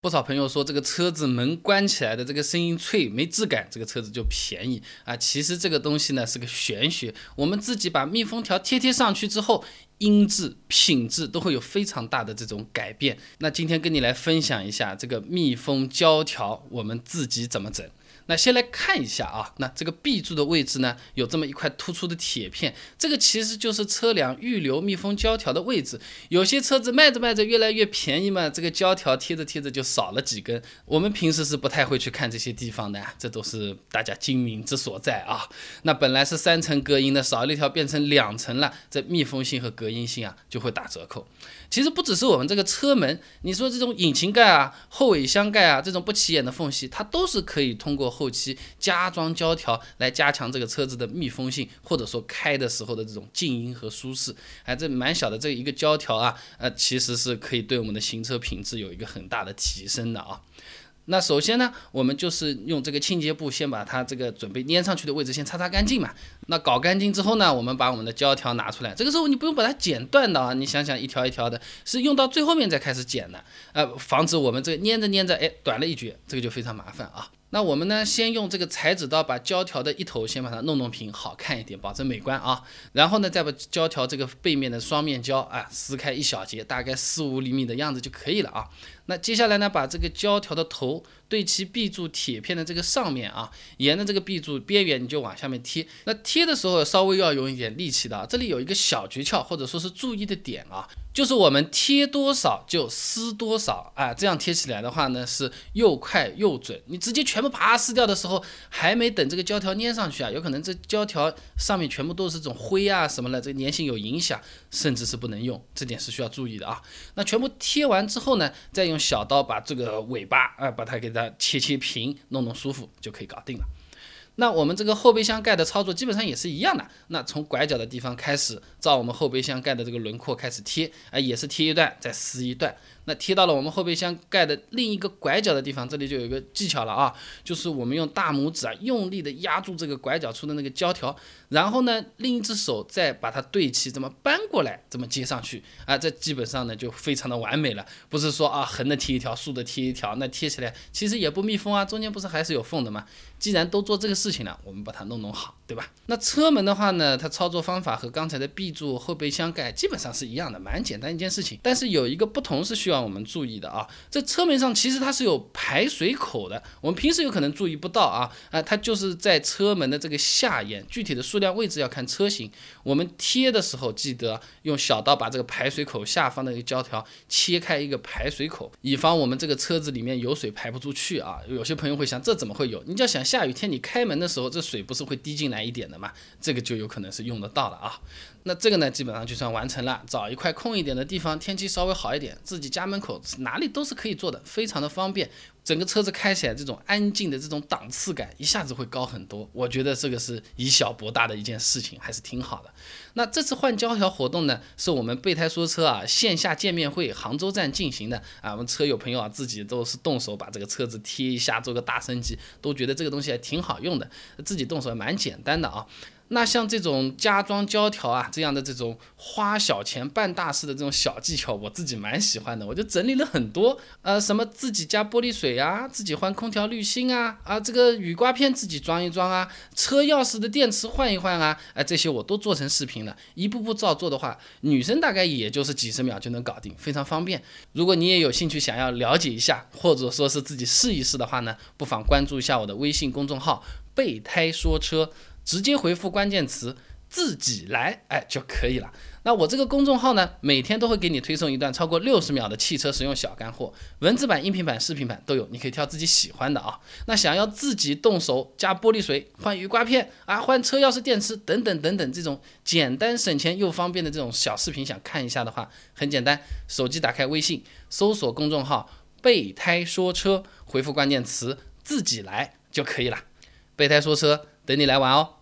不少朋友说这个车子门关起来的这个声音脆没质感，这个车子就便宜啊。其实这个东西呢是个玄学，我们自己把密封条贴贴上去之后，音质品质都会有非常大的这种改变。那今天跟你来分享一下这个密封胶条，我们自己怎么整。那先来看一下啊，那这个 B 柱的位置呢，有这么一块突出的铁片，这个其实就是车辆预留密封胶条的位置。有些车子卖着卖着越来越便宜嘛，这个胶条贴着贴着就少了几根。我们平时是不太会去看这些地方的，这都是大家精明之所在啊。那本来是三层隔音的，少了一条变成两层了，这密封性和隔音性啊就会打折扣。其实不只是我们这个车门，你说这种引擎盖啊、后尾箱盖啊这种不起眼的缝隙，它都是可以通过后期加装胶条来加强这个车子的密封性，或者说开的时候的这种静音和舒适。哎，这蛮小的这一个胶条啊，呃，其实是可以对我们的行车品质有一个很大的提提升的啊。那首先呢，我们就是用这个清洁布先把它这个准备粘上去的位置先擦擦干净嘛。那搞干净之后呢，我们把我们的胶条拿出来。这个时候你不用把它剪断的啊，你想想一条一条的，是用到最后面再开始剪的，呃，防止我们这个粘着粘着，哎，短了一截，这个就非常麻烦啊。那我们呢，先用这个裁纸刀把胶条的一头先把它弄弄平，好看一点，保证美观啊。然后呢，再把胶条这个背面的双面胶啊撕开一小截，大概四五厘米的样子就可以了啊。那接下来呢，把这个胶条的头对齐 B 柱铁片的这个上面啊，沿着这个 B 柱边缘你就往下面贴。那贴的时候稍微要用一点力气的啊。这里有一个小诀窍或者说是注意的点啊，就是我们贴多少就撕多少啊，这样贴起来的话呢是又快又准。你直接全部啪撕掉的时候，还没等这个胶条粘上去啊，有可能这胶条上面全部都是这种灰啊什么的，这粘性有影响，甚至是不能用，这点是需要注意的啊。那全部贴完之后呢，再用。小刀把这个尾巴啊，把它给它切切平，弄弄舒服就可以搞定了。那我们这个后备箱盖的操作基本上也是一样的。那从拐角的地方开始，照我们后备箱盖的这个轮廓开始贴，啊，也是贴一段再撕一段。那贴到了我们后备箱盖的另一个拐角的地方，这里就有一个技巧了啊，就是我们用大拇指啊，用力的压住这个拐角处的那个胶条，然后呢，另一只手再把它对齐，这么搬过来，这么接上去啊，这基本上呢就非常的完美了。不是说啊，横的贴一条，竖的贴一条，那贴起来其实也不密封啊，中间不是还是有缝的吗？既然都做这个事事情了，我们把它弄弄好，对吧？那车门的话呢，它操作方法和刚才的 B 柱后备箱盖基本上是一样的，蛮简单一件事情。但是有一个不同是需要我们注意的啊，这车门上其实它是有排水口的，我们平时有可能注意不到啊，啊，它就是在车门的这个下沿，具体的数量位置要看车型。我们贴的时候记得用小刀把这个排水口下方的一个胶条切开一个排水口，以防我们这个车子里面有水排不出去啊。有些朋友会想，这怎么会有？你就要想。下雨天你开门的时候，这水不是会滴进来一点的吗？这个就有可能是用得到了啊。那这个呢，基本上就算完成了。找一块空一点的地方，天气稍微好一点，自己家门口哪里都是可以做的，非常的方便。整个车子开起来，这种安静的这种档次感一下子会高很多。我觉得这个是以小博大的一件事情，还是挺好的。那这次换胶条活动呢，是我们备胎说车啊线下见面会杭州站进行的啊。我们车友朋友啊自己都是动手把这个车子贴一下，做个大升级，都觉得这个东西还挺好用的，自己动手蛮简单的啊。那像这种加装胶条啊，这样的这种花小钱办大事的这种小技巧，我自己蛮喜欢的。我就整理了很多，呃，什么自己加玻璃水啊，自己换空调滤芯啊，啊，这个雨刮片自己装一装啊，车钥匙的电池换一换啊，哎，这些我都做成视频了，一步步照做的话，女生大概也就是几十秒就能搞定，非常方便。如果你也有兴趣想要了解一下，或者说是自己试一试的话呢，不妨关注一下我的微信公众号“备胎说车”。直接回复关键词“自己来”哎就可以了。那我这个公众号呢，每天都会给你推送一段超过六十秒的汽车实用小干货，文字版、音频版、视频版都有，你可以挑自己喜欢的啊。那想要自己动手加玻璃水、换雨刮片啊、换车钥匙电池等等等等这种简单省钱又方便的这种小视频，想看一下的话，很简单，手机打开微信，搜索公众号“备胎说车”，回复关键词“自己来”就可以了。备胎说车，等你来玩哦。